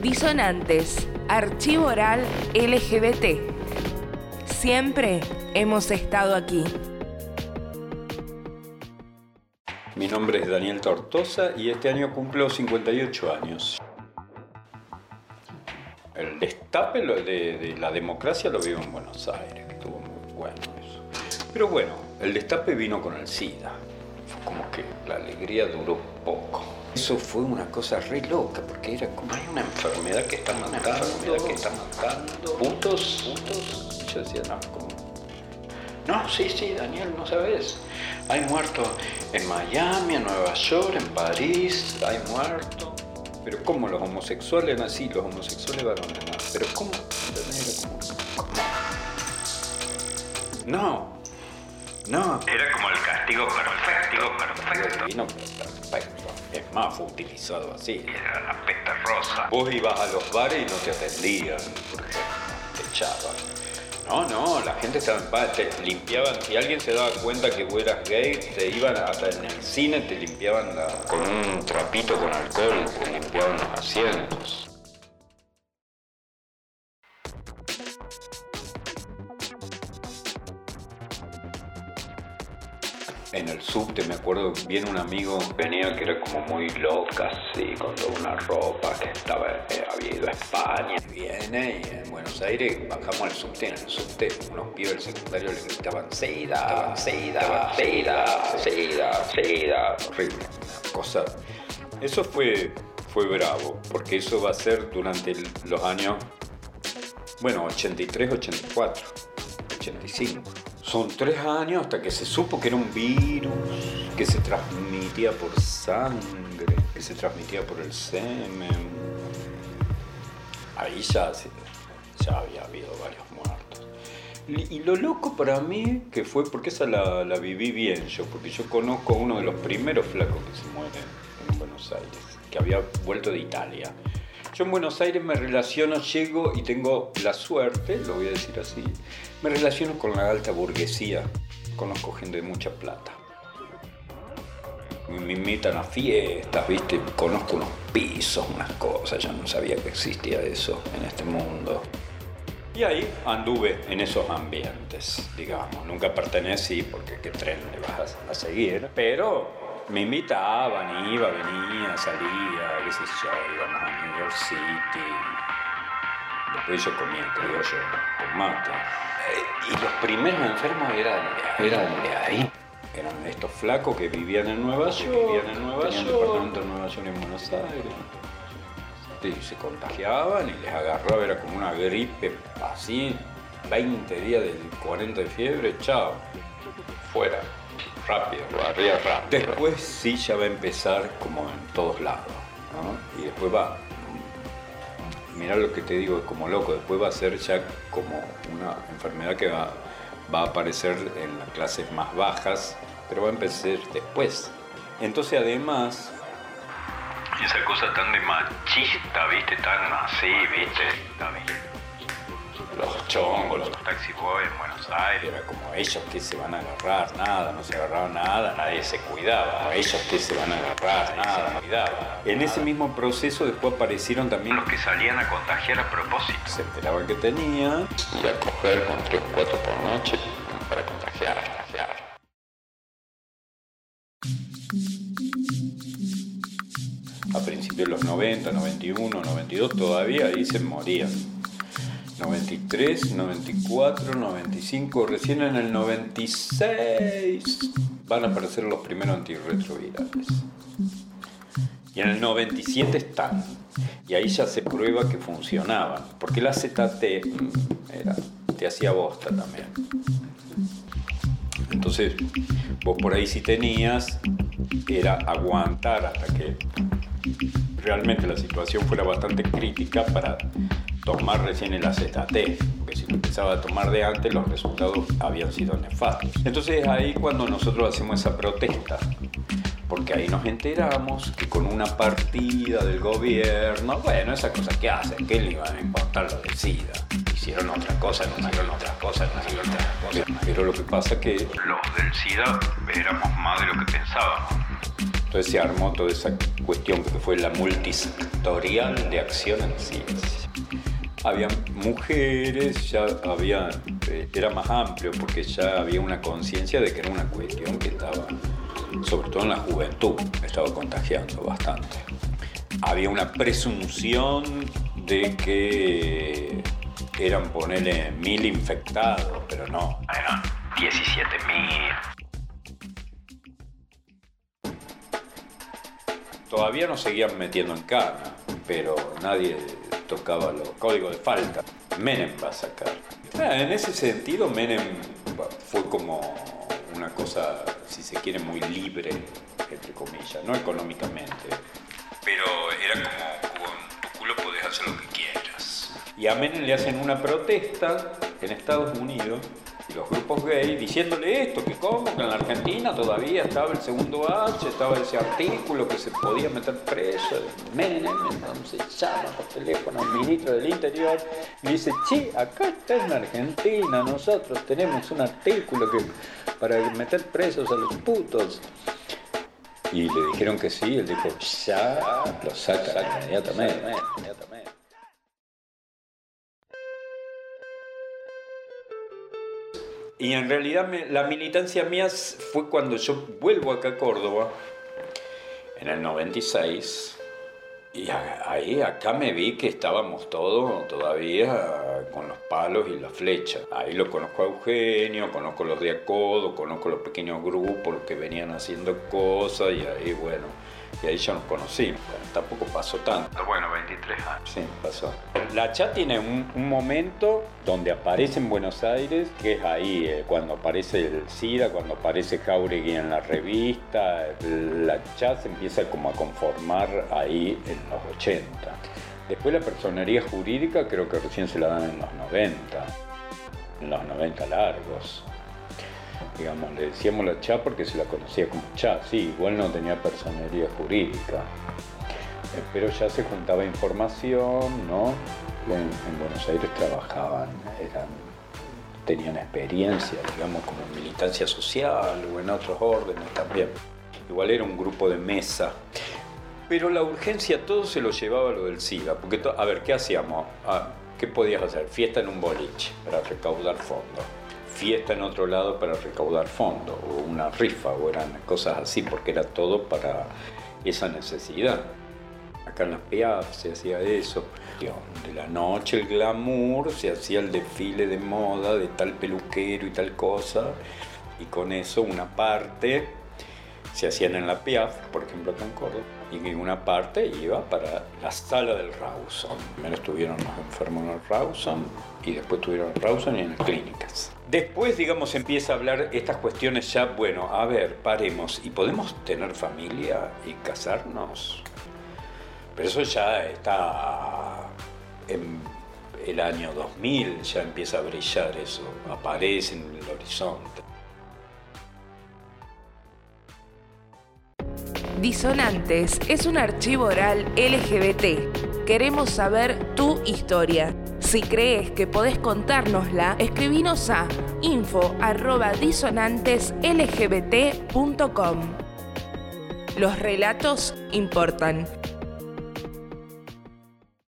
Disonantes, Archivo Oral LGBT. Siempre hemos estado aquí. Mi nombre es Daniel Tortosa y este año cumplo 58 años. El destape de, la democracia lo vivo en Buenos Aires, que estuvo muy bueno eso. Pero bueno, el destape vino con el SIDA. Fue como que la alegría duró poco. Eso fue una cosa re loca, porque era como hay una enfermedad que está matando, que está matando. Puntos, puntos. Yo decía, no, como. No, sí, sí, Daniel, no sabes. Hay muertos en Miami, en Nueva York, en París, hay muertos. Pero ¿cómo los homosexuales así? Los homosexuales varones no. Pero ¿cómo? ¿Cómo? No. No. Era como el castigo perfecto, perfecto. Y no, perfecto. Es más, fue utilizado así. Era la pesta rosa. Vos ibas a los bares y no te atendían. Te echaban. No, no, la gente estaba en paz, te limpiaban, si alguien se daba cuenta que vos eras gay, te iban hasta en el cine, te limpiaban la, con un trapito con alcohol, te limpiaban los asientos. En el subte me acuerdo bien un amigo venía que era como muy loca, así, con toda una ropa que estaba, eh, había ido a España. Viene y en Buenos Aires bajamos al subte, en el subte unos pibes del secundario le gritaban Seida, Seida, Seida, Seida, Seida. Horrible, una cosa. Eso fue, fue bravo, porque eso va a ser durante los años, bueno, 83, 84, 85. Son tres años hasta que se supo que era un virus, que se transmitía por sangre, que se transmitía por el semen. Ahí ya, ya había habido varios muertos. Y, lo loco para mí que fue, porque esa la, la viví bien yo, porque yo conozco a uno de los primeros flacos que se mueren en Buenos Aires, que había vuelto de Italia. Yo en Buenos Aires me relaciono, llego y tengo la suerte, lo voy a decir así, me relaciono con la alta burguesía, conozco gente de mucha plata. Me invitan a fiestas, ¿viste? Conozco unos pisos, unas cosas, yo no sabía que existía eso en este mundo. Y ahí anduve en esos ambientes, digamos. Nunca pertenecí porque qué tren le vas a, seguir, pero me invitaban, iba, venía, salía, qué sé yo, íbamos a New York City. Después yo comía criollo con mate. Eh, y los primeros enfermos eran de, eran de ahí. Eran estos flacos que vivían en Nueva York, vivían en Nueva York, departamento en Nueva York y en Buenos Aires. Se contagiaban y les agarraba, era como una gripe así, 20 días del 40 de fiebre, chao, fuera, rápido, arriba rápido. Después sí ya va a empezar como en todos lados, ¿no? Y después va, mirá lo que te digo, es como loco, después va a ser ya como una enfermedad que va, va a aparecer en las clases más bajas, pero va a empezar después. Entonces además Esa cosa tan de machista, viste, tan así, viste. Los chongos, los taxi boys en Buenos Aires. Era como ellos que se van a agarrar, nada, no se agarraban nada, nadie se cuidaba. Ellos que se van a agarrar, nada, no cuidaba. En ese mismo proceso después aparecieron también Los que salían a contagiar a propósito. se enteraban que tenían y a coger con tres o cuatro por noche para contagiar, contagiar. A principios de los 90, 91, 92 todavía ahí se morían. 93, 94, 95, recién en el 96 van a aparecer los primeros antirretrovirales. Y en el 97 están. Y ahí ya se prueba que funcionaban. Porque la ZT mm, era, te hacía bosta también. Entonces, vos por ahí si tenías, era aguantar hasta que realmente la situación fuera bastante crítica para tomar recién el AZT, porque si lo empezaba a tomar de antes los resultados habían sido nefastos. Entonces ahí cuando nosotros hacemos esa protesta, porque ahí nos enteramos que con una partida del gobierno, bueno, esas cosas que hacen, ¿qué le iban a importar lo del SIDA? Hicieron otra cosa, no hicieron otra cosa, no hicieron otra cosa. Pero lo que pasa que Los del SIDA éramos más de lo que pensábamos. Entonces se armó toda esa cuestión que fue la multisectorial de acción en ciencia. Había mujeres, ya había, eh, era más amplio porque ya había una conciencia de que era una cuestión que estaba, sobre todo en la juventud, estaba contagiando bastante. Había una presunción de que eran ponerle mil infectados, pero no, eran 17 mil. Todavía nos seguían metiendo en cana, pero nadie tocaba los códigos de falta. Menem va a sacar. Ah, en ese sentido, Menem fue como una cosa, si se quiere, muy libre, entre comillas, no económicamente, pero era como con tu culo podés hacer lo que quieras. Y a Menem le hacen una protesta en Estados Unidos y los grupos gay diciéndole esto, que como que en la Argentina todavía estaba el segundo H, estaba ese artículo que se podía meter preso, Menem, entonces llama por teléfono al ministro del Interior y dice, sí, acá está en Argentina, nosotros tenemos un artículo que para meter presos a los putos. Y le dijeron que sí, él dijo, ya lo saca inmediatamente. Y en realidad la militancia mía fue cuando yo vuelvo acá a Córdoba, en el 96, y ahí acá me vi que estábamos todos todavía con los palos y la flecha. Ahí lo conozco a Eugenio, conozco los de Acodo, conozco los pequeños grupos, los que venían haciendo cosas, y ahí bueno y ahí ya nos conocimos. tampoco pasó tanto. Bueno, 23 años. Sí, pasó. La chat tiene un, momento donde aparece en Buenos Aires, que es ahí, eh, cuando aparece el SIDA, cuando aparece Jauregui en la revista, la chat se empieza como a conformar ahí en los 80. Después la personería jurídica creo que recién se la dan en los 90, en los 90 largos digamos, le decíamos la Cha porque se la conocía como Cha, sí, igual no tenía personería jurídica, eh, pero ya se juntaba información, ¿no? En, Buenos Aires trabajaban, eran, tenían experiencia, digamos, como en militancia social o en otros órdenes también. Igual era un grupo de mesa. Pero la urgencia todo se lo llevaba a lo del SIDA, porque, a ver, ¿qué hacíamos? Ah, ¿Qué podías hacer? Fiesta en un boliche para recaudar fondos fiesta en otro lado para recaudar fondos, o una rifa, o eran cosas así, porque era todo para esa necesidad. Acá en las PIAF se hacía eso. De la noche el glamour, se hacía el desfile de moda de tal peluquero y tal cosa, y con eso una parte se hacían en la PIAF, por ejemplo acá en Córdoba, y una parte iba para la sala del Rawson. Primero estuvieron los enfermos en el Rawson y después estuvieron en Rawson y en las clínicas. Después, digamos, empieza a hablar estas cuestiones ya, bueno, a ver, paremos, ¿y podemos tener familia y casarnos? Pero eso ya está en el año 2000, ya empieza a brillar eso, aparece en el horizonte. Disonantes es un archivo oral LGBT. Queremos saber tu historia. Si crees que podés contárnosla, escribinos a info.disonanteslgbt.com. Los relatos importan.